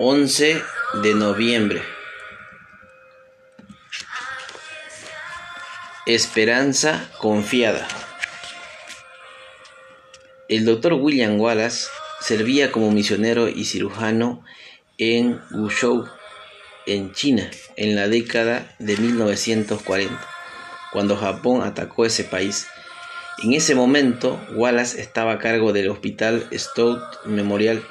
11 de noviembre. Esperanza confiada. El doctor William Wallace servía como misionero y cirujano en Wuzhou, en China, en la década de 1940, cuando Japón atacó ese país. En ese momento, Wallace estaba a cargo del Hospital Stout Memorial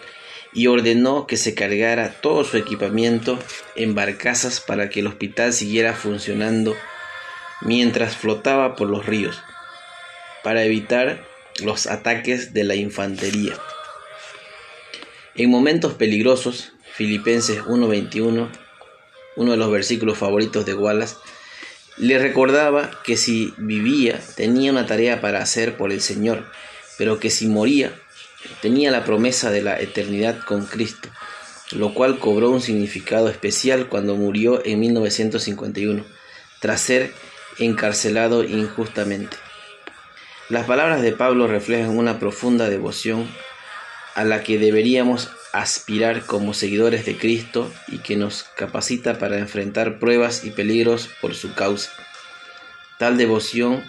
y ordenó que se cargara todo su equipamiento en barcazas para que el hospital siguiera funcionando mientras flotaba por los ríos, para evitar los ataques de la infantería. En momentos peligrosos, Filipenses 1:21, uno de los versículos favoritos de Wallace, le recordaba que si vivía tenía una tarea para hacer por el Señor, pero que si moría tenía la promesa de la eternidad con Cristo, lo cual cobró un significado especial cuando murió en 1951, tras ser encarcelado injustamente. Las palabras de Pablo reflejan una profunda devoción a la que deberíamos aspirar como seguidores de Cristo y que nos capacita para enfrentar pruebas y peligros por su causa. Tal devoción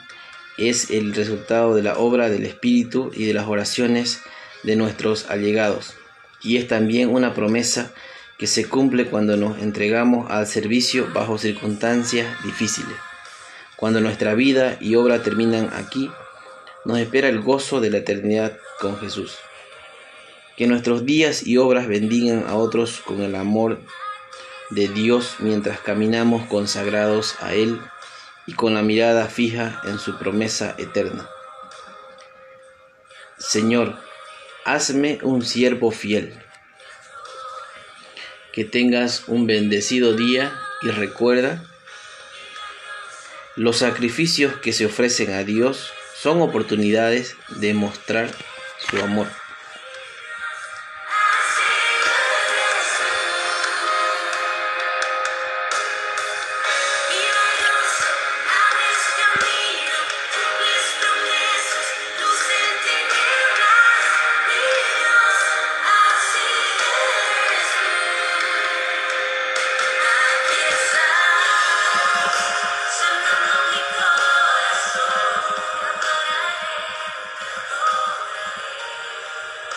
es el resultado de la obra del Espíritu y de las oraciones de nuestros allegados, y es también una promesa que se cumple cuando nos entregamos al servicio bajo circunstancias difíciles. Cuando nuestra vida y obra terminan aquí, nos espera el gozo de la eternidad con Jesús. Que nuestros días y obras bendigan a otros con el amor de Dios mientras caminamos consagrados a Él y con la mirada fija en su promesa eterna. Señor, hazme un siervo fiel. Que tengas un bendecido día y recuerda, los sacrificios que se ofrecen a Dios son oportunidades de mostrar su amor.